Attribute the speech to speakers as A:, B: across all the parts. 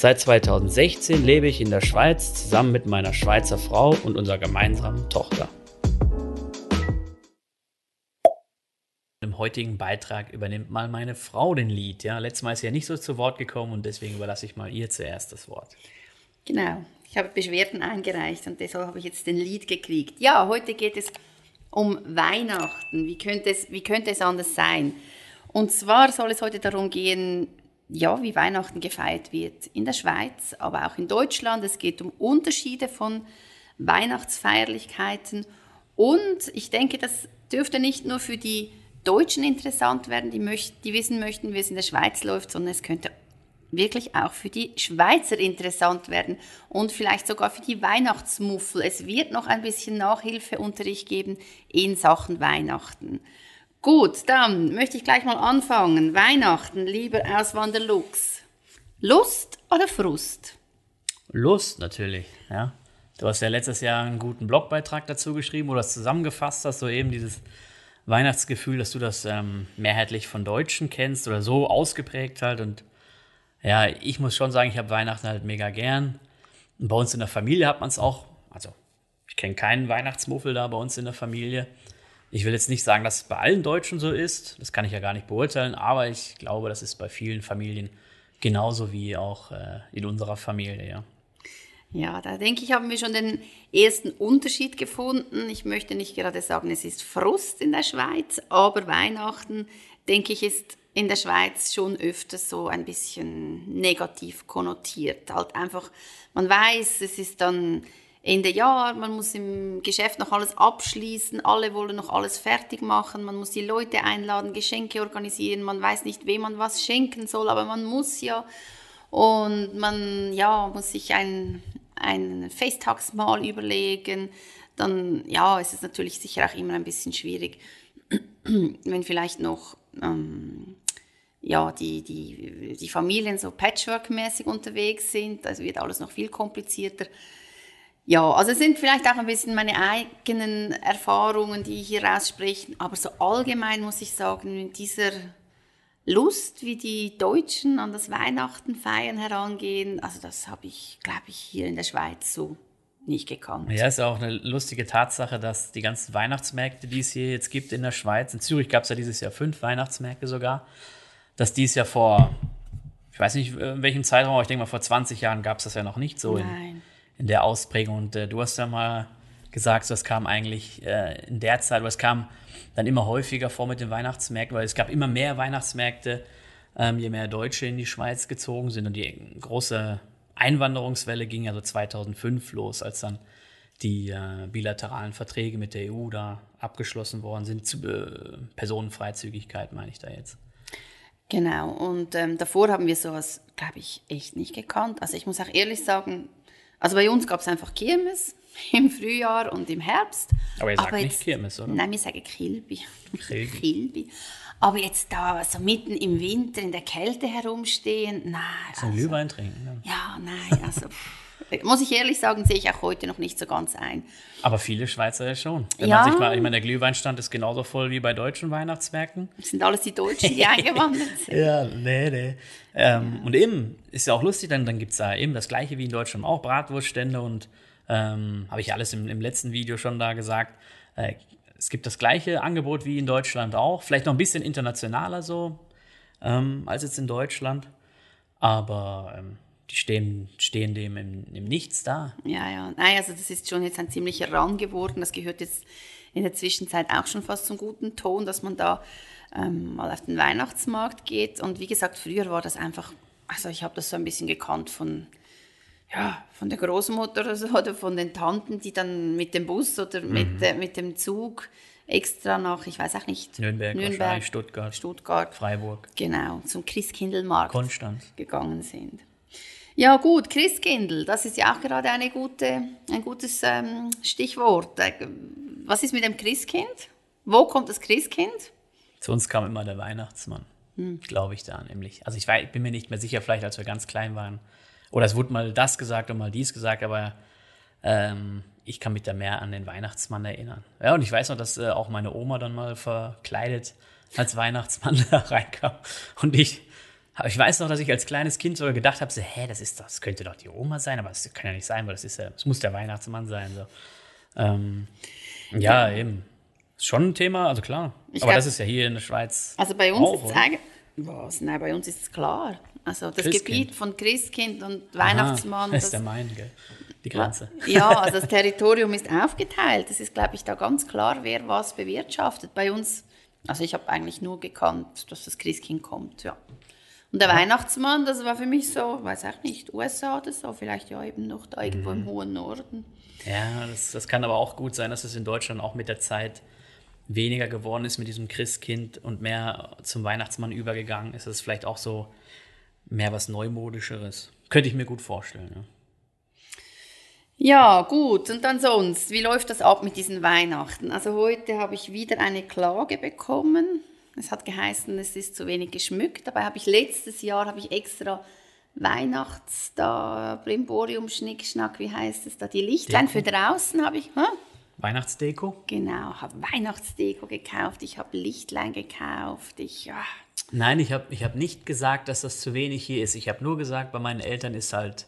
A: Seit 2016 lebe ich in der Schweiz zusammen mit meiner Schweizer Frau und unserer gemeinsamen Tochter. Im heutigen Beitrag übernimmt mal meine Frau den Lied. Ja, letztes Mal ist sie ja nicht so zu Wort gekommen und deswegen überlasse ich mal ihr zuerst das Wort.
B: Genau, ich habe Beschwerden eingereicht und deshalb habe ich jetzt den Lied gekriegt. Ja, heute geht es um Weihnachten. Wie könnte es, wie könnte es anders sein? Und zwar soll es heute darum gehen, ja, wie Weihnachten gefeiert wird in der Schweiz, aber auch in Deutschland. Es geht um Unterschiede von Weihnachtsfeierlichkeiten. Und ich denke, das dürfte nicht nur für die Deutschen interessant werden, die, möcht, die wissen möchten, wie es in der Schweiz läuft, sondern es könnte wirklich auch für die Schweizer interessant werden und vielleicht sogar für die Weihnachtsmuffel. Es wird noch ein bisschen Nachhilfeunterricht geben in Sachen Weihnachten. Gut, dann möchte ich gleich mal anfangen. Weihnachten, lieber Auswanderlux. Lust oder Frust?
A: Lust natürlich, ja. Du hast ja letztes Jahr einen guten Blogbeitrag dazu geschrieben, wo du das zusammengefasst hast, so eben dieses Weihnachtsgefühl, dass du das ähm, mehrheitlich von Deutschen kennst oder so ausgeprägt halt. Und ja, ich muss schon sagen, ich habe Weihnachten halt mega gern. Und bei uns in der Familie hat man es auch, also ich kenne keinen Weihnachtsmuffel da bei uns in der Familie. Ich will jetzt nicht sagen, dass es bei allen Deutschen so ist, das kann ich ja gar nicht beurteilen, aber ich glaube, das ist bei vielen Familien genauso wie auch äh, in unserer Familie, ja.
B: Ja, da denke ich, haben wir schon den ersten Unterschied gefunden. Ich möchte nicht gerade sagen, es ist Frust in der Schweiz, aber Weihnachten, denke ich, ist in der Schweiz schon öfters so ein bisschen negativ konnotiert. Halt einfach, man weiß, es ist dann Ende Jahr, man muss im Geschäft noch alles abschließen, alle wollen noch alles fertig machen, man muss die Leute einladen, Geschenke organisieren, man weiß nicht, wem man was schenken soll, aber man muss ja. Und man ja, muss sich ein, ein Festtagsmahl überlegen, dann ja, ist es natürlich sicher auch immer ein bisschen schwierig, wenn vielleicht noch ähm, ja, die, die, die Familien so patchwork-mäßig unterwegs sind, also wird alles noch viel komplizierter. Ja, also es sind vielleicht auch ein bisschen meine eigenen Erfahrungen, die hier raussprechen, aber so allgemein muss ich sagen, in dieser Lust, wie die Deutschen an das Weihnachten feiern herangehen, also das habe ich, glaube ich, hier in der Schweiz so nicht gekannt.
A: Ja, ist auch eine lustige Tatsache, dass die ganzen Weihnachtsmärkte, die es hier jetzt gibt in der Schweiz, in Zürich gab es ja dieses Jahr fünf Weihnachtsmärkte sogar, dass dies ja vor, ich weiß nicht in welchem Zeitraum, aber ich denke mal vor 20 Jahren gab es das ja noch nicht so Nein. in in der Ausprägung. Und äh, du hast ja mal gesagt, das kam eigentlich äh, in der Zeit, aber es kam dann immer häufiger vor mit den Weihnachtsmärkten, weil es gab immer mehr Weihnachtsmärkte, ähm, je mehr Deutsche in die Schweiz gezogen sind. Und die große Einwanderungswelle ging also 2005 los, als dann die äh, bilateralen Verträge mit der EU da abgeschlossen worden sind. Zu, äh, Personenfreizügigkeit meine ich da jetzt.
B: Genau, und ähm, davor haben wir sowas, glaube ich, echt nicht gekannt. Also ich muss auch ehrlich sagen, also bei uns gab es einfach Kirmes im Frühjahr und im Herbst.
A: Aber ihr sagt Aber jetzt, nicht Kirmes, oder?
B: Nein, wir sagen Kilby. Kilby. Kilby. Aber jetzt da so mitten im Winter in der Kälte herumstehen, nein.
A: So also, Glühwein trinken.
B: Ne? Ja, nein, also muss ich ehrlich sagen, sehe ich auch heute noch nicht so ganz ein.
A: Aber viele Schweizer ja schon. Wenn ja. man sich mal, ich meine, der Glühweinstand ist genauso voll wie bei deutschen Weihnachtsmärkten.
B: Das sind alles die Deutschen, die eingewandert sind.
A: ja, nee, nee. Ähm, und eben, ist ja auch lustig, dann, dann gibt es da eben das gleiche wie in Deutschland auch, Bratwurststände und ähm, habe ich alles im, im, letzten Video schon da gesagt. Äh, es gibt das gleiche Angebot wie in Deutschland auch, vielleicht noch ein bisschen internationaler so ähm, als jetzt in Deutschland. Aber ähm, die stehen, stehen dem im, im Nichts da.
B: Ja, ja. Nein, also das ist schon jetzt ein ziemlicher Rang geworden. Das gehört jetzt in der Zwischenzeit auch schon fast zum guten Ton, dass man da ähm, mal auf den Weihnachtsmarkt geht. Und wie gesagt, früher war das einfach, also ich habe das so ein bisschen gekannt von, ja, von der Großmutter oder, so, oder von den Tanten, die dann mit dem Bus oder mhm. mit, äh, mit dem Zug extra nach, ich weiß auch nicht,
A: Nürnberg,
B: Nürnberg
A: Stuttgart,
B: Stuttgart,
A: Freiburg.
B: Genau, zum Christkindlmarkt
A: Konstanz.
B: gegangen sind. Ja gut, Christkindl, das ist ja auch gerade eine gute, ein gutes ähm, Stichwort. Was ist mit dem Christkind? Wo kommt das Christkind?
A: Zu uns kam immer der Weihnachtsmann, glaube ich da nämlich. Also ich, wei- bin mir nicht mehr sicher, vielleicht als wir ganz klein waren. Oder es wurde mal das gesagt und mal dies gesagt, aber ähm, ich kann mich da mehr an den Weihnachtsmann erinnern. Ja, und ich weiß noch, dass äh, auch meine Oma dann mal verkleidet als Weihnachtsmann da reinkam. Und ich, aber ich weiß noch, dass ich als kleines Kind sogar gedacht habe, so, hä, das ist doch, das könnte doch die Oma sein, aber das kann ja nicht sein, weil das ist ja, das muss der Weihnachtsmann sein. So. Ähm, ja, eben. Ist schon ein Thema, also klar.
B: Ich
A: aber
B: glaub-
A: das ist ja hier in der Schweiz.
B: Also bei uns
A: auch,
B: ist es. Was? Nein, bei uns ist es klar. Also das. Gebiet von Christkind und
A: Aha,
B: Weihnachtsmann.
A: Das ist
B: das-
A: der Main, gell? Die Grenze.
B: Ja, also das Territorium ist aufgeteilt. Es ist, glaube ich, da ganz klar, wer was bewirtschaftet. Bei uns, also ich habe eigentlich nur gekannt, dass das Christkind kommt, ja. Und der Weihnachtsmann, das war für mich so, weiß auch nicht, USA oder so, vielleicht ja eben noch da irgendwo
A: Mhm.
B: im hohen Norden.
A: Ja, das, das kann aber auch gut sein, dass es in Deutschland auch mit der Zeit weniger geworden ist mit diesem Christkind und mehr zum Weihnachtsmann übergegangen ist. Das ist vielleicht auch so mehr was Neumodischeres. Könnte ich mir gut vorstellen. Ja.
B: Ja, gut. Und dann sonst, wie läuft das ab mit diesen Weihnachten? Also heute habe ich wieder eine Klage bekommen. Es hat geheißen, es ist zu wenig geschmückt. Dabei habe ich letztes Jahr habe ich extra Weihnachts da Brimborium Schnickschnack, wie heißt es da? Die Lichtlein
A: Deko.
B: für draußen habe ich. Hä?
A: Weihnachtsdeko?
B: Genau, habe Weihnachtsdeko gekauft. Ich habe Lichtlein gekauft. Ich ja.
A: Nein, ich habe ich hab nicht gesagt, dass das zu wenig hier ist. Ich habe nur gesagt, bei meinen Eltern ist halt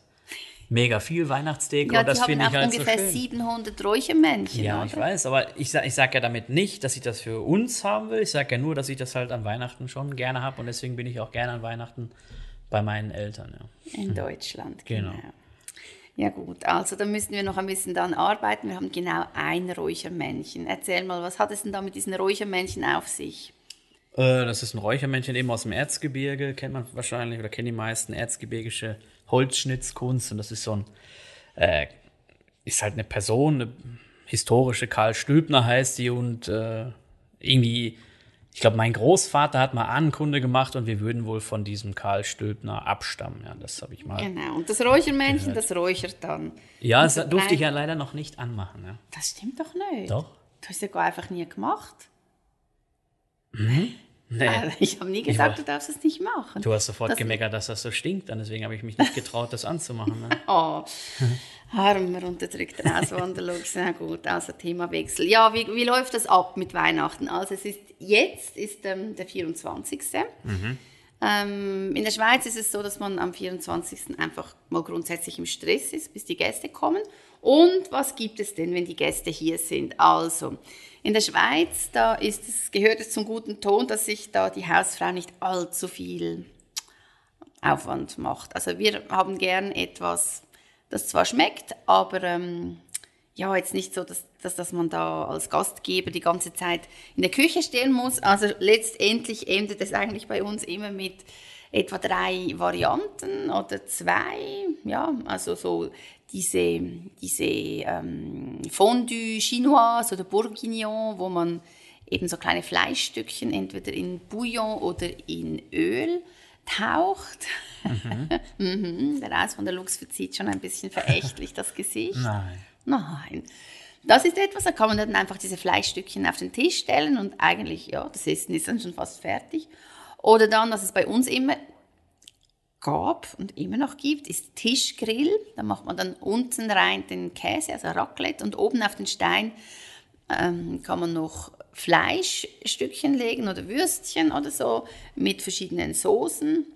A: mega viel Weihnachtsdeko.
B: Ja,
A: das finde ich halt
B: ungefähr
A: so schön.
B: 700 Räuchermännchen.
A: Ja,
B: oder?
A: ich weiß, aber ich sage ich sag ja damit nicht, dass ich das für uns haben will. Ich sage ja nur, dass ich das halt an Weihnachten schon gerne habe und deswegen bin ich auch gerne an Weihnachten bei meinen Eltern. Ja.
B: In Deutschland, genau.
A: Genau.
B: Ja gut, also da müssen wir noch ein bisschen dann arbeiten. Wir haben genau ein Räuchermännchen. Erzähl mal, was hat es denn da mit diesen Räuchermännchen auf sich?
A: Äh, das ist ein Räuchermännchen eben aus dem Erzgebirge, kennt man wahrscheinlich oder kennen die meisten, erzgebirgische Holzschnitzkunst. Und das ist so ein, äh, ist halt eine Person, eine historische Karl Stülpner heißt die und äh, irgendwie, ich glaube, mein Großvater hat mal Ahnenkunde gemacht und wir würden wohl von diesem Karl Stülpner abstammen. Ja, das habe ich mal.
B: Genau, und das Räuchermännchen, das räuchert dann.
A: Ja, das durfte ich ja leider noch nicht anmachen. Ja.
B: Das stimmt doch nicht.
A: Doch?
B: Du hast ja gar einfach nie gemacht.
A: Nee.
B: Also, ich habe nie gesagt,
A: war-
B: du darfst es nicht machen.
A: Du hast sofort
B: Das-
A: gemeckert, dass das so stinkt, dann deswegen habe ich mich nicht getraut, das anzumachen. Ne?
B: Oh, armer unterdrückter Auswanderlux. Na gut, also Themawechsel. Ja, wie, wie läuft das ab mit Weihnachten? Also es ist jetzt ist ähm, der 24. Ähm, in der Schweiz ist es so, dass man am 24. einfach mal grundsätzlich im Stress ist, bis die Gäste kommen. Und was gibt es denn, wenn die Gäste hier sind? Also, in der Schweiz, da ist es, gehört es zum guten Ton, dass sich da die Hausfrau nicht allzu viel Aufwand macht. Also wir haben gern etwas, das zwar schmeckt, aber ähm, ja, jetzt nicht so, dass, dass, dass man da als Gastgeber die ganze Zeit in der Küche stehen muss. Also letztendlich endet es eigentlich bei uns immer mit etwa drei Varianten oder zwei. Ja, also so diese, diese ähm, Fondue Chinoise oder Bourguignon, wo man eben so kleine Fleischstückchen entweder in Bouillon oder in Öl taucht. Mhm. Der Reis von der Lux verzieht schon ein bisschen verächtlich das Gesicht.
A: Nein.
B: Nein. Das ist etwas, da kann man dann einfach diese Fleischstückchen auf den Tisch stellen und eigentlich, ja, das Essen ist dann schon fast fertig. Oder dann, was es bei uns immer gab und immer noch gibt, ist Tischgrill. Da macht man dann unten rein den Käse, also Raclette, und oben auf den Stein ähm, kann man noch Fleischstückchen legen oder Würstchen oder so mit verschiedenen Soßen.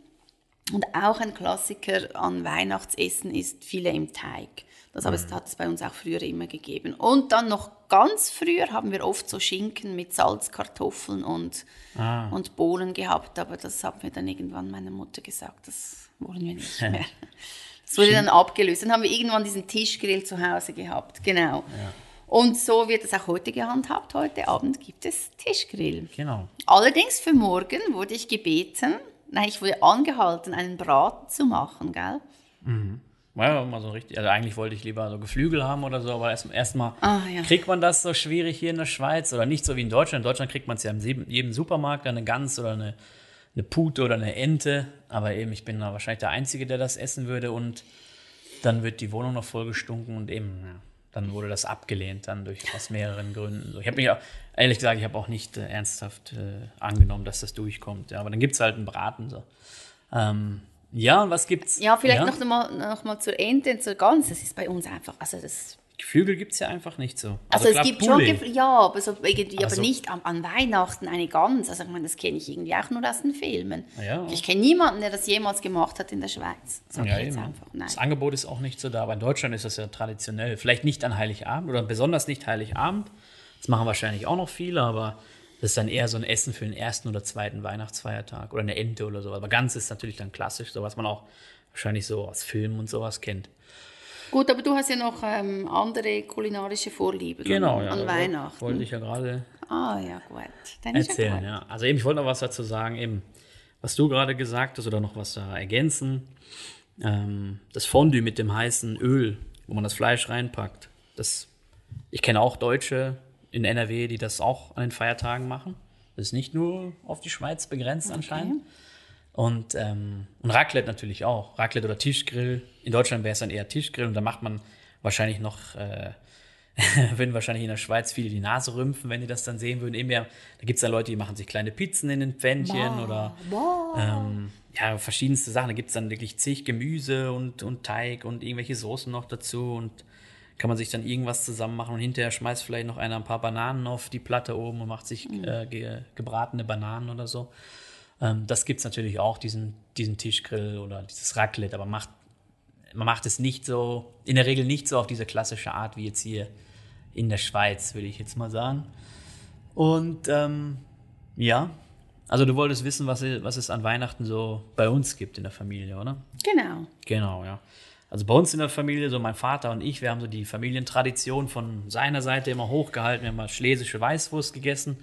B: Und auch ein Klassiker an Weihnachtsessen ist Filet im Teig. Das aber es hat es bei uns auch früher immer gegeben. Und dann noch ganz früher haben wir oft so Schinken mit Salzkartoffeln und, und Bohnen gehabt. Aber das hat mir dann irgendwann meine Mutter gesagt, das wollen wir nicht mehr. Das wurde dann abgelöst. Dann haben wir irgendwann diesen Tischgrill zu Hause gehabt. Genau. Und so wird es auch heute gehandhabt. Heute Abend gibt es Tischgrill.
A: Genau.
B: Allerdings für morgen wurde ich gebeten, nein, ich wurde angehalten, einen Braten zu machen, gell?
A: Ja, mal so richtig. Also eigentlich wollte ich lieber so Geflügel haben oder so, aber erstmal erst mal
B: Ah, ja.
A: kriegt man das so schwierig hier in der Schweiz oder nicht so wie in Deutschland. In Deutschland kriegt man es ja in jedem- Supermarkt eine Gans oder eine, eine Pute oder eine Ente, aber eben ich bin da wahrscheinlich der Einzige, der das essen würde und dann wird die Wohnung noch vollgestunken und eben, ja, dann wurde das abgelehnt, dann durch aus mehreren Gründen. Ich habe mich auch, ehrlich gesagt, ich habe auch nicht äh, ernsthaft äh, angenommen, dass das durchkommt. Ja, aber dann gibt es halt einen Braten so. Ähm, ja, und was gibt's?
B: Ja, vielleicht ja? Noch, mal, noch mal zur Ente und zur Gans. Das ist bei uns einfach, also das
A: Geflügel gibt es ja einfach nicht so.
B: Also, also es gibt Poulet. schon Geflügel, ja, aber, so irgendwie, aber, aber nicht an, an, Weihnachten eine Gans. Also ich meine, das kenne ich irgendwie auch nur aus den Filmen. Ja. Ich kenne niemanden, der das jemals gemacht hat in der Schweiz. Sag ja,
A: jetzt einfach. Nein. Das Angebot ist auch nicht so da, aber in Deutschland ist das ja traditionell. Vielleicht nicht an Heiligabend oder besonders nicht Heiligabend. Das machen wahrscheinlich auch noch viele, aber das ist dann eher so ein Essen für den ersten oder zweiten Weihnachtsfeiertag oder eine Ente oder so. Aber Gans ist natürlich dann klassisch, so was man auch wahrscheinlich so aus Filmen und sowas kennt.
B: Gut, aber du hast ja noch ähm, andere kulinarische Vorlieben
A: genau,
B: an,
A: ja,
B: an Weihnachten.
A: Wollte ich ja gerade
B: ah, ja, gut.
A: Dann erzählen. Ja, ja. Also eben, ich wollte noch was dazu sagen, eben, was du gerade gesagt hast oder noch was da ergänzen. Ähm, das Fondue mit dem heißen Öl, wo man das Fleisch reinpackt. Das, ich kenne auch Deutsche in NRW, die das auch an den Feiertagen machen. Das ist nicht nur auf die Schweiz begrenzt okay. anscheinend. Und, ähm, und Raclette natürlich auch. Raclette oder Tischgrill. In Deutschland wäre es dann eher Tischgrill und da macht man wahrscheinlich noch, äh, würden wahrscheinlich in der Schweiz viele die Nase rümpfen, wenn die das dann sehen würden. Eben ja, da gibt es da Leute, die machen sich kleine Pizzen in den Pfännchen oder. Ähm, ja, verschiedenste Sachen. Da gibt es dann wirklich zig Gemüse und, und Teig und irgendwelche Soßen noch dazu und kann man sich dann irgendwas zusammen machen und hinterher schmeißt vielleicht noch einer ein paar Bananen auf die Platte oben und macht sich mhm. äh, ge gebratene Bananen oder so. Ähm, das gibt es natürlich auch, diesen, diesen Tischgrill oder dieses Raclette, aber macht, man macht es nicht so, in der Regel nicht so auf diese klassische Art wie jetzt hier in der Schweiz, würde ich jetzt mal sagen. Und ähm, ja, also du wolltest wissen, was, was es an Weihnachten so bei uns gibt in der Familie, oder?
B: Genau.
A: Genau, ja. Also bei uns in der Familie, so mein Vater und ich, wir haben so die Familientradition von seiner Seite immer hochgehalten. Wir haben mal schlesische Weißwurst gegessen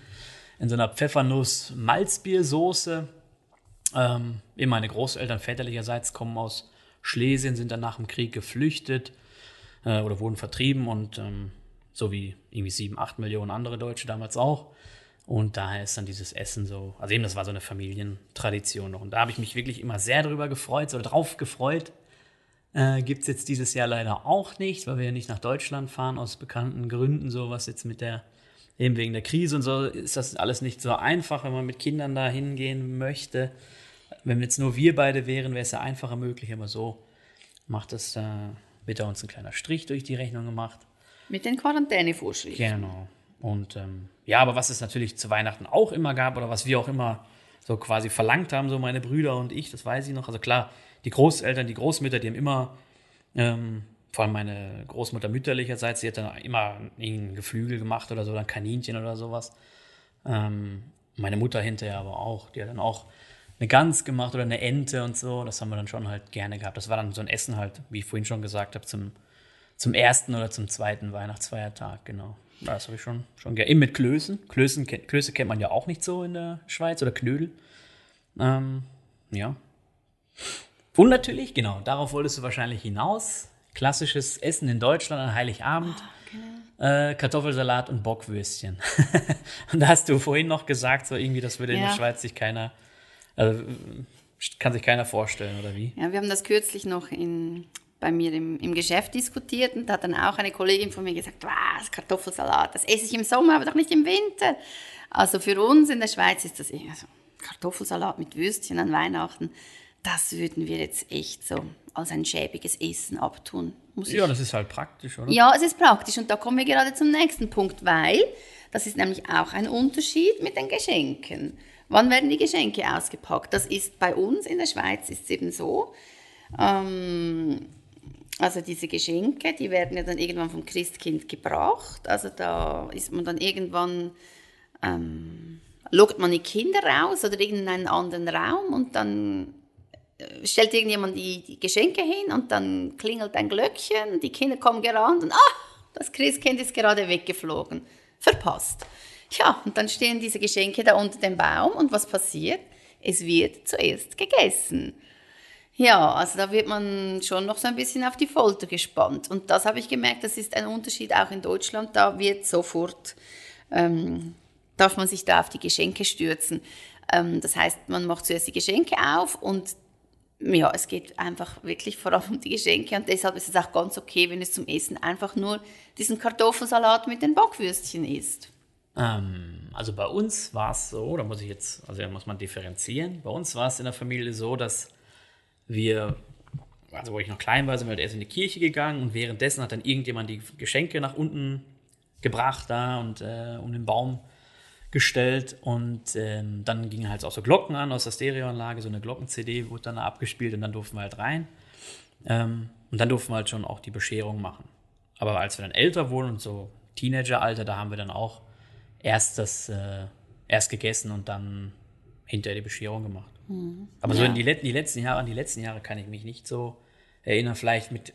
A: in so einer Pfeffernuss-Malzbiersoße. Ähm, eben meine Großeltern väterlicherseits kommen aus Schlesien, sind dann nach dem Krieg geflüchtet äh, oder wurden vertrieben und ähm, so wie irgendwie sieben, acht Millionen andere Deutsche damals auch. Und daher ist dann dieses Essen so, also eben das war so eine Familientradition noch. Und da habe ich mich wirklich immer sehr drüber gefreut, so drauf gefreut. Äh, Gibt es jetzt dieses Jahr leider auch nicht, weil wir ja nicht nach Deutschland fahren, aus bekannten Gründen, so was jetzt mit der eben wegen der Krise und so ist das alles nicht so einfach, wenn man mit Kindern da hingehen möchte. Wenn jetzt nur wir beide wären, wäre es ja einfacher möglich, aber so macht es, äh, wird da uns ein kleiner Strich durch die Rechnung gemacht.
B: Mit den Quarantänevorschriften.
A: Genau. Und ähm, ja, aber was es natürlich zu Weihnachten auch immer gab oder was wir auch immer so quasi verlangt haben, so meine Brüder und ich, das weiß ich noch. Also klar, die Großeltern, die Großmütter, die haben immer ähm, vor allem meine Großmutter mütterlicherseits, sie hat dann immer ein Geflügel gemacht oder so, dann Kaninchen oder sowas. Ähm, meine Mutter hinterher aber auch, die hat dann auch eine Gans gemacht oder eine Ente und so. Das haben wir dann schon halt gerne gehabt. Das war dann so ein Essen halt, wie ich vorhin schon gesagt habe, zum, zum ersten oder zum zweiten Weihnachtsfeiertag, genau. Das habe ich schon, schon gerne. Eben mit Klößen. Klößen. Klöße kennt man ja auch nicht so in der Schweiz oder Knödel. Ähm, ja. Und natürlich, genau, darauf wolltest du wahrscheinlich hinaus klassisches Essen in Deutschland an Heiligabend. Oh, genau. äh, Kartoffelsalat und Bockwürstchen. und da hast du vorhin noch gesagt, so irgendwie, das würde ja. in der Schweiz sich keiner, also kann sich keiner vorstellen, oder wie?
B: Ja, wir haben das kürzlich noch in, bei mir im, im Geschäft diskutiert und da hat dann auch eine Kollegin von mir gesagt, was, Kartoffelsalat, das esse ich im Sommer, aber doch nicht im Winter. Also für uns in der Schweiz ist das eher so Kartoffelsalat mit Würstchen an Weihnachten das würden wir jetzt echt so als ein schäbiges Essen abtun.
A: ja, das ist halt praktisch, oder?
B: Ja, es ist praktisch. Und da kommen wir gerade zum nächsten Punkt, weil das ist nämlich auch ein Unterschied mit den Geschenken. Wann werden die Geschenke ausgepackt? Das ist bei uns in der Schweiz ist es eben so. Ähm, also diese Geschenke, die werden ja dann irgendwann vom Christkind gebracht. Also da ist man dann irgendwann, ähm, lockt man die Kinder raus oder irgendeinen anderen Raum und dann stellt irgendjemand die, die, Geschenke hin und dann klingelt ein Glöckchen, die Kinder kommen gerannt und ah, das Christkind ist gerade weggeflogen. Verpasst. Ja, und dann stehen diese Geschenke da unter dem Baum und was passiert? Es wird zuerst gegessen. Ja, also da wird man schon noch so ein bisschen auf die Folter gespannt. Und das habe ich gemerkt, das ist ein Unterschied auch in Deutschland. Da wird sofort, ähm, darf man sich da auf die Geschenke stürzen. Ähm, das heißt, man macht zuerst die Geschenke auf und ja, es geht einfach wirklich vor allem um die Geschenke und deshalb ist es auch ganz okay, wenn es zum Essen einfach nur diesen Kartoffelsalat mit den Backwürstchen ist.
A: Ähm, also bei uns war es so, da muss ich jetzt, also da muss man differenzieren. Bei uns war es in der Familie so, dass wir, also wo ich noch klein war, sind wir halt erst in die Kirche gegangen und währenddessen hat dann irgendjemand die Geschenke nach unten gebracht da und äh, um den Baum gestellt und ähm, dann gingen halt auch so Glocken an aus der Stereoanlage, so eine Glocken-CD wurde dann abgespielt und dann durften wir halt rein. Ähm, und dann durften wir halt schon auch die Bescherung machen. Aber als wir dann älter wurden und so Teenageralter, da haben wir dann auch erst das äh, erst gegessen und dann hinterher die Bescherung gemacht. Mhm. Aber so in die, die, letzten Jahre, an die letzten Jahre kann ich mich nicht so erinnern. Vielleicht mit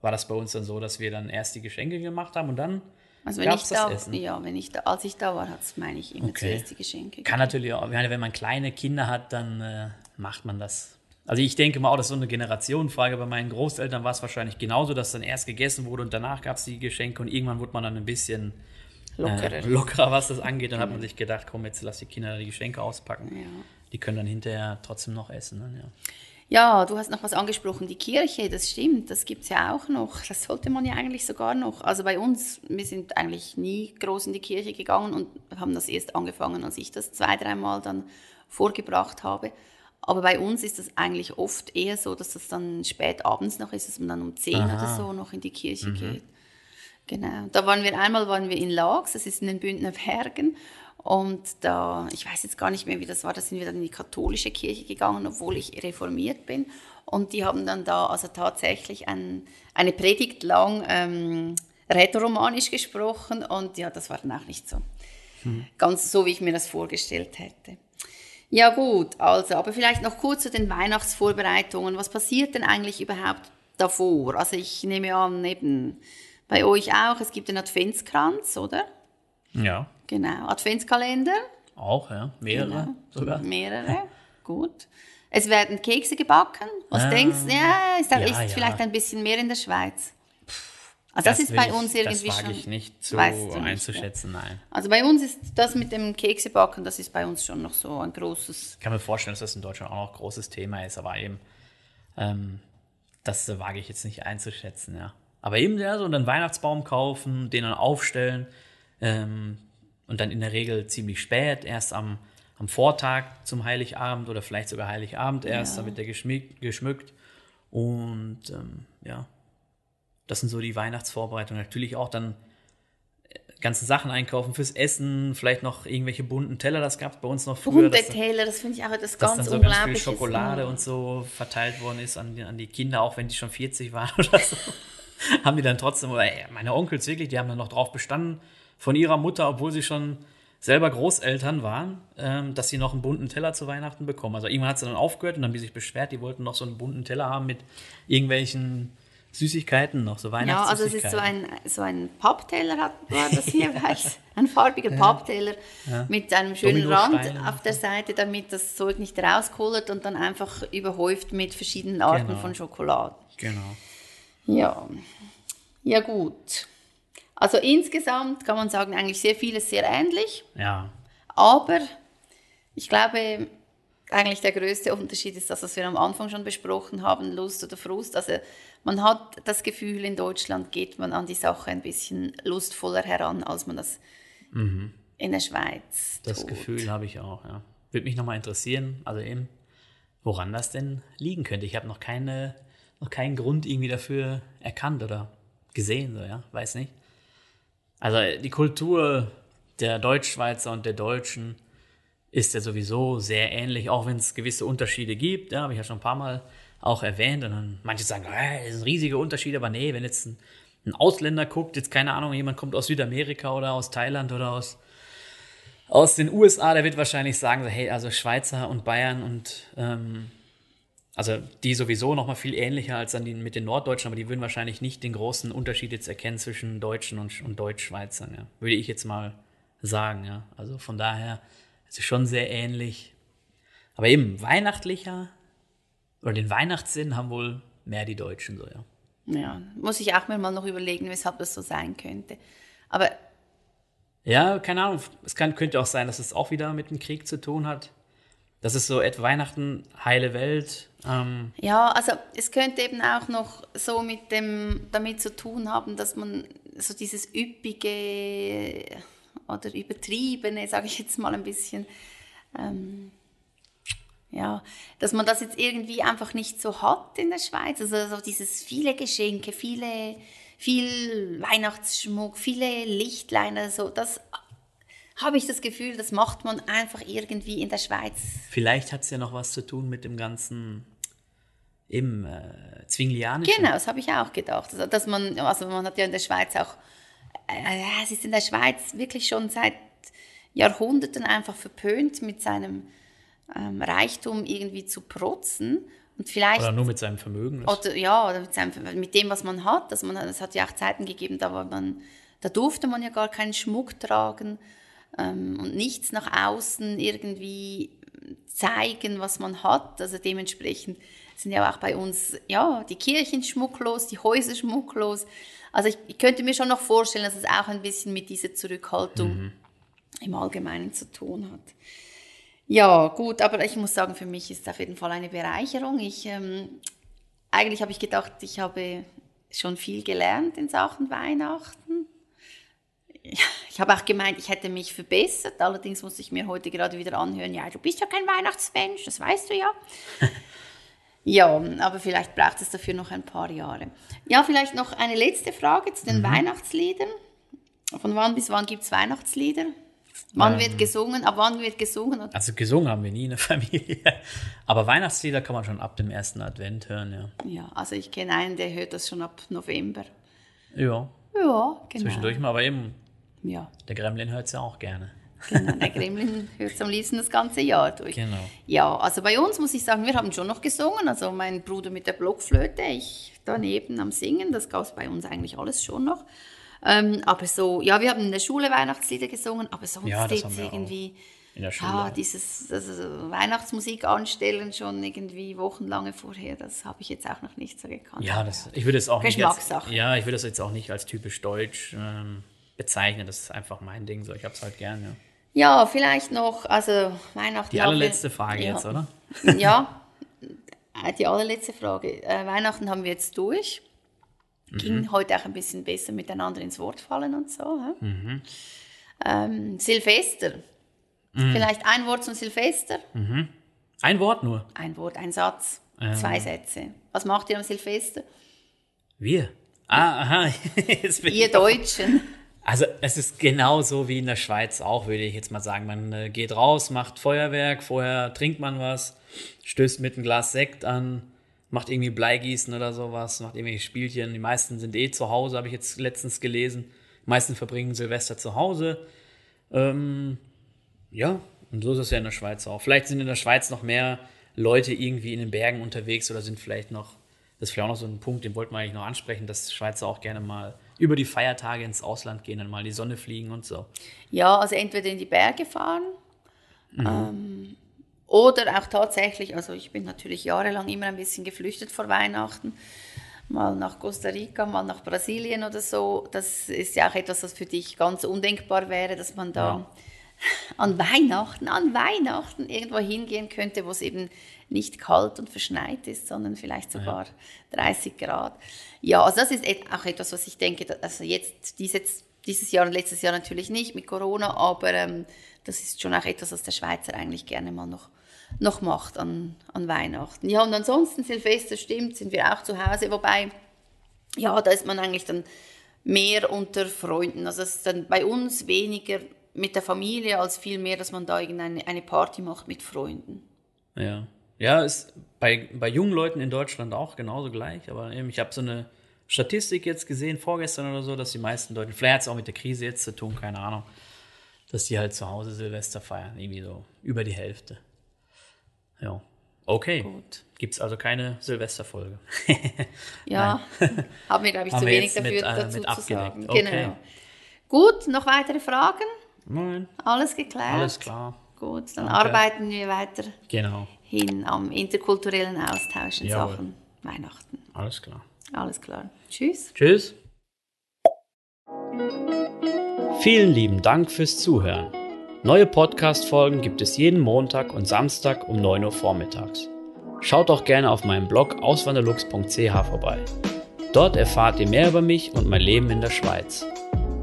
A: war das bei uns dann so, dass wir dann erst die Geschenke gemacht haben und dann
B: also wenn ich da, ja, wenn ich da, als ich da war, hat es, meine ich, immer okay. zuerst die Geschenke.
A: Kann gegeben. natürlich auch, wenn man kleine Kinder hat, dann äh, macht man das. Also ich denke mal auch, das ist so eine Generationenfrage. Bei meinen Großeltern war es wahrscheinlich genauso, dass dann erst gegessen wurde und danach gab es die Geschenke und irgendwann wurde man dann ein bisschen lockerer, äh, lockerer was das angeht. Dann hat man sich gedacht, komm, jetzt lass die Kinder die Geschenke auspacken. Ja. Die können dann hinterher trotzdem noch essen. Dann, ne? ja.
B: Ja, du hast noch was angesprochen, die Kirche, das stimmt, das gibt es ja auch noch. Das sollte man ja eigentlich sogar noch. Also bei uns, wir sind eigentlich nie groß in die Kirche gegangen und haben das erst angefangen, als ich das zwei, dreimal dann vorgebracht habe. Aber bei uns ist das eigentlich oft eher so, dass das dann spät abends noch ist, dass man dann um zehn Aha. oder so noch in die Kirche mhm. geht. Genau. Da waren wir einmal waren wir in Lags, das ist in den Bündner Bergen. Und da, ich weiß jetzt gar nicht mehr, wie das war, da sind wir dann in die katholische Kirche gegangen, obwohl ich reformiert bin. Und die haben dann da also tatsächlich ein, eine Predigt lang ähm, rätoromanisch gesprochen und ja, das war dann auch nicht so. Hm. Ganz so, wie ich mir das vorgestellt hätte. Ja gut, also, aber vielleicht noch kurz zu den Weihnachtsvorbereitungen. Was passiert denn eigentlich überhaupt davor? Also ich nehme an, eben bei euch auch, es gibt den Adventskranz, oder?
A: Ja.
B: Genau. Adventskalender.
A: Auch, ja. Mehrere genau.
B: sogar. Mehrere. Gut. Es werden Kekse gebacken. Was ähm, denkst du? Ja, ist, da, ja, ist ja. vielleicht ein bisschen mehr in der Schweiz. Also das, das ist bei uns irgendwie
A: schon. Das wage ich nicht so einzuschätzen, nicht, nein.
B: Also bei uns ist das mit dem Keksebacken, das ist bei uns schon noch so ein großes.
A: Ich kann mir vorstellen, dass das in Deutschland auch noch ein großes Thema ist, aber eben, ähm, das wage ich jetzt nicht einzuschätzen, ja. Aber eben ja, so einen Weihnachtsbaum kaufen, den dann aufstellen, ähm, und dann in der Regel ziemlich spät, erst am, am Vortag zum Heiligabend oder vielleicht sogar Heiligabend erst, ja. damit der geschmückt, geschmückt. Und ähm, ja, das sind so die Weihnachtsvorbereitungen. Natürlich auch dann äh, ganze Sachen einkaufen fürs Essen, vielleicht noch irgendwelche bunten Teller, das gab es bei uns noch früher.
B: Bunte Teller, das finde ich auch das ganz
A: so ganz viel Schokolade und so verteilt worden ist an die, an die Kinder, auch wenn die schon 40 waren oder so. haben die dann trotzdem, oder meine Onkels wirklich, die haben dann noch drauf bestanden, von ihrer Mutter, obwohl sie schon selber Großeltern waren, ähm, dass sie noch einen bunten Teller zu Weihnachten bekommen. Also irgendwann hat sie dann aufgehört und dann haben die sich beschwert, die wollten noch so einen bunten Teller haben mit irgendwelchen Süßigkeiten noch, so Weihnachtssüßigkeiten.
B: Ja, also es ist so ein, so ein Pappteller, hat, war das hier, ein farbiger ja. Pappteller ja. mit einem schönen Rand auf der Seite, damit das Zeug nicht rauskullert und dann einfach überhäuft mit verschiedenen Arten genau. von Schokolade.
A: Genau.
B: Ja, ja gut. Also insgesamt kann man sagen, eigentlich sehr vieles sehr ähnlich.
A: Ja.
B: Aber ich glaube, eigentlich der größte Unterschied ist das, was wir am Anfang schon besprochen haben, Lust oder Frust. Also man hat das Gefühl, in Deutschland geht man an die Sache ein bisschen lustvoller heran, als man das mhm. in der Schweiz
A: Das tut. Gefühl habe ich auch, ja. Würde mich nochmal interessieren, also eben, woran das denn liegen könnte. Ich habe noch, keine, noch keinen Grund irgendwie dafür erkannt oder gesehen, so, ja, weiß nicht. Also die Kultur der Deutschschweizer und der Deutschen ist ja sowieso sehr ähnlich, auch wenn es gewisse Unterschiede gibt. Ja, habe ich ja schon ein paar Mal auch erwähnt. Und dann manche sagen, äh, das sind riesige Unterschiede, aber nee, wenn jetzt ein, ein, Ausländer guckt, jetzt keine Ahnung, jemand kommt aus Südamerika oder aus Thailand oder aus, aus den USA, der wird wahrscheinlich sagen, so, hey, also Schweizer und Bayern und ähm, also die sowieso noch mal viel ähnlicher als an die mit den Norddeutschen, aber die würden wahrscheinlich nicht den großen Unterschied jetzt erkennen zwischen Deutschen und, und Deutschschweizern, ja. Würde ich jetzt mal sagen, ja. Also von daher es ist schon sehr ähnlich. Aber eben weihnachtlicher oder den Weihnachtssinn haben wohl mehr die Deutschen so, ja.
B: Ja, muss ich auch mir mal noch überlegen, weshalb das so sein könnte. Aber
A: ja, keine Ahnung. Es kann, könnte auch sein, dass es auch wieder mit dem Krieg zu tun hat. Das ist so etwa Weihnachten, heile Welt. Ähm,
B: Ja, also es könnte eben auch noch so mit dem damit zu tun haben, dass man so dieses üppige oder übertriebene, sage ich jetzt mal ein bisschen, ähm, ja, dass man das jetzt irgendwie einfach nicht so hat in der Schweiz. Also so dieses viele Geschenke, viele, viel Weihnachtsschmuck, viele Lichtlein, also das habe ich das Gefühl, das macht man einfach irgendwie in der Schweiz
A: vielleicht hat es ja noch was zu tun mit dem ganzen im äh, Zwinglianischen.
B: Genau, das habe ich auch gedacht. Also, dass man, also man hat ja in der Schweiz auch, äh, es ist in der Schweiz wirklich schon seit Jahrhunderten einfach verpönt, mit seinem ähm, Reichtum irgendwie zu protzen. Und vielleicht,
A: Oder nur mit seinem Vermögen.
B: Oder, ja, oder mit, seinem, mit dem, was man hat. Dass man, es hat ja auch Zeiten gegeben, da, war man, da durfte man ja gar keinen Schmuck tragen ähm, und nichts nach außen irgendwie zeigen, was man hat. Also dementsprechend sind ja auch bei uns ja, die Kirchen schmucklos, die Häuser schmucklos. Also ich, ich könnte mir schon noch vorstellen, dass es auch ein bisschen mit dieser Zurückhaltung im Allgemeinen zu tun hat. Ja, gut, aber ich muss sagen, für mich ist es auf jeden Fall eine Bereicherung. Ich, ähm, eigentlich habe ich gedacht, ich habe schon viel gelernt in Sachen Weihnachten. Ich habe auch gemeint, ich hätte mich verbessert. Allerdings musste ich mir heute gerade wieder anhören, ja, du bist ja kein Weihnachtsmensch, das weißt du ja. ja, aber vielleicht braucht es dafür noch ein paar Jahre. Ja, vielleicht noch eine letzte Frage zu den Weihnachtsliedern. Von wann bis wann gibt es Weihnachtslieder? Wann wird gesungen? Ab wann wird gesungen?
A: Also gesungen haben wir nie in der Familie. Aber Weihnachtslieder kann man schon ab dem ersten Advent hören, ja.
B: Ja, also ich kenne einen, der hört das schon ab November.
A: Ja,
B: Ja, genau.
A: zwischendurch mal, aber eben,
B: Ja,
A: der Gremlin hört es ja auch gerne.
B: genau. Der Gremlin hört es am liebsten das ganze Jahr durch.
A: Genau.
B: Ja, also bei uns muss ich sagen, wir haben schon noch gesungen. Also mein Bruder mit der Blockflöte, ich daneben am Singen, das gab es bei uns eigentlich alles schon noch. Ähm, aber so, ja, wir haben in der Schule Weihnachtslieder gesungen, aber sonst
A: Ja, das
B: jetzt irgendwie,
A: In der Schule.
B: ja, dieses also Weihnachtsmusik anstellen schon irgendwie wochenlange vorher, das habe ich jetzt auch noch nicht so gekannt.
A: Ja, das, ich würde es auch nicht als, ja, ich würde es jetzt auch nicht als typisch deutsch ähm, bezeichnen. Das ist einfach mein Ding. So, ich habe es halt gern. Ja.
B: Ja, vielleicht noch, also Weihnachten.
A: Die
B: wir-
A: allerletzte Frage
B: ja.
A: jetzt, oder?
B: Ja, äh, die allerletzte Frage. Äh, Weihnachten haben wir jetzt durch. Ging heute auch ein bisschen besser miteinander ins Wort fallen und so. hä? Ähm, Silvester. Vielleicht ein Wort zum Silvester.
A: Ein Wort nur.
B: Ein Wort, ein Satz, zwei Sätze. Was macht ihr am Silvester?
A: Wir. Ah, aha. Jetzt bin
B: Ihr Deutschen.
A: Also es ist genauso wie in der Schweiz auch, würde ich jetzt mal sagen. Man äh, geht raus, macht Feuerwerk, vorher trinkt man was, stößt mit einem Glas Sekt an, macht irgendwie Bleigießen oder sowas, macht irgendwelche Spielchen. Die meisten sind eh zu Hause, habe ich jetzt letztens gelesen. Die meisten verbringen Silvester zu Hause. Ähm, ja, und so ist es ja in der Schweiz auch. Vielleicht sind in der Schweiz noch mehr Leute irgendwie in den Bergen unterwegs oder sind vielleicht noch, das ist vielleicht auch noch so ein Punkt, den wollten wir eigentlich noch ansprechen, dass Schweizer auch gerne mal über die Feiertage ins Ausland gehen und mal in die Sonne fliegen und so.
B: Ja, also entweder in die Berge fahren ähm, oder auch tatsächlich, also ich bin natürlich jahrelang immer ein bisschen geflüchtet vor Weihnachten, mal nach Costa Rica, mal nach Brasilien oder so. Das ist ja auch etwas, was für dich ganz undenkbar wäre, dass man da
A: Ja.
B: An Weihnachten, an Weihnachten irgendwo hingehen könnte, wo es eben nicht kalt und verschneit ist, sondern vielleicht sogar 30 Grad. Ja, also das ist auch etwas, was ich denke, also jetzt dieses, dieses Jahr und letztes Jahr natürlich nicht mit Corona, aber ähm, das ist schon auch etwas, was der Schweizer eigentlich gerne mal noch, noch macht an, an Weihnachten. Ja, und ansonsten Silvester stimmt, sind wir auch zu Hause, wobei, ja, da ist man eigentlich dann mehr unter Freunden. Also es ist dann bei uns weniger mit der Familie als vielmehr, dass man da irgendeine eine Party macht mit Freunden.
A: Ja. Ja, ist bei, bei jungen Leuten in Deutschland auch genauso gleich. Aber eben, ich habe so eine Statistik jetzt gesehen, vorgestern oder so, dass die meisten Deutschen, vielleicht hat es auch mit der Krise jetzt zu tun, keine Ahnung, dass die halt zu Hause Silvester feiern. Irgendwie so über die Hälfte. Ja. Okay.
B: Gut.
A: Gibt es also keine Silvesterfolge.
B: Ja, haben wir, glaube ich,
A: Haben
B: zu wenig dafür
A: mit, äh,
B: dazu
A: mit
B: zu sagen.
A: Okay.
B: Genau. Gut, noch weitere Fragen?
A: Nein.
B: Alles geklärt?
A: Alles klar.
B: Gut, dann
A: Danke.
B: arbeiten wir weiter
A: genau.
B: hin am interkulturellen Austausch in
A: Jawohl.
B: Sachen Weihnachten.
A: Alles klar.
B: Alles klar. Tschüss.
A: Tschüss. Vielen lieben Dank fürs Zuhören. Neue Podcast-Folgen gibt es jeden Montag und Samstag um 9 Uhr vormittags. Schaut auch gerne auf meinem Blog auswanderlux.ch vorbei. Dort erfahrt ihr mehr über mich und mein Leben in der Schweiz.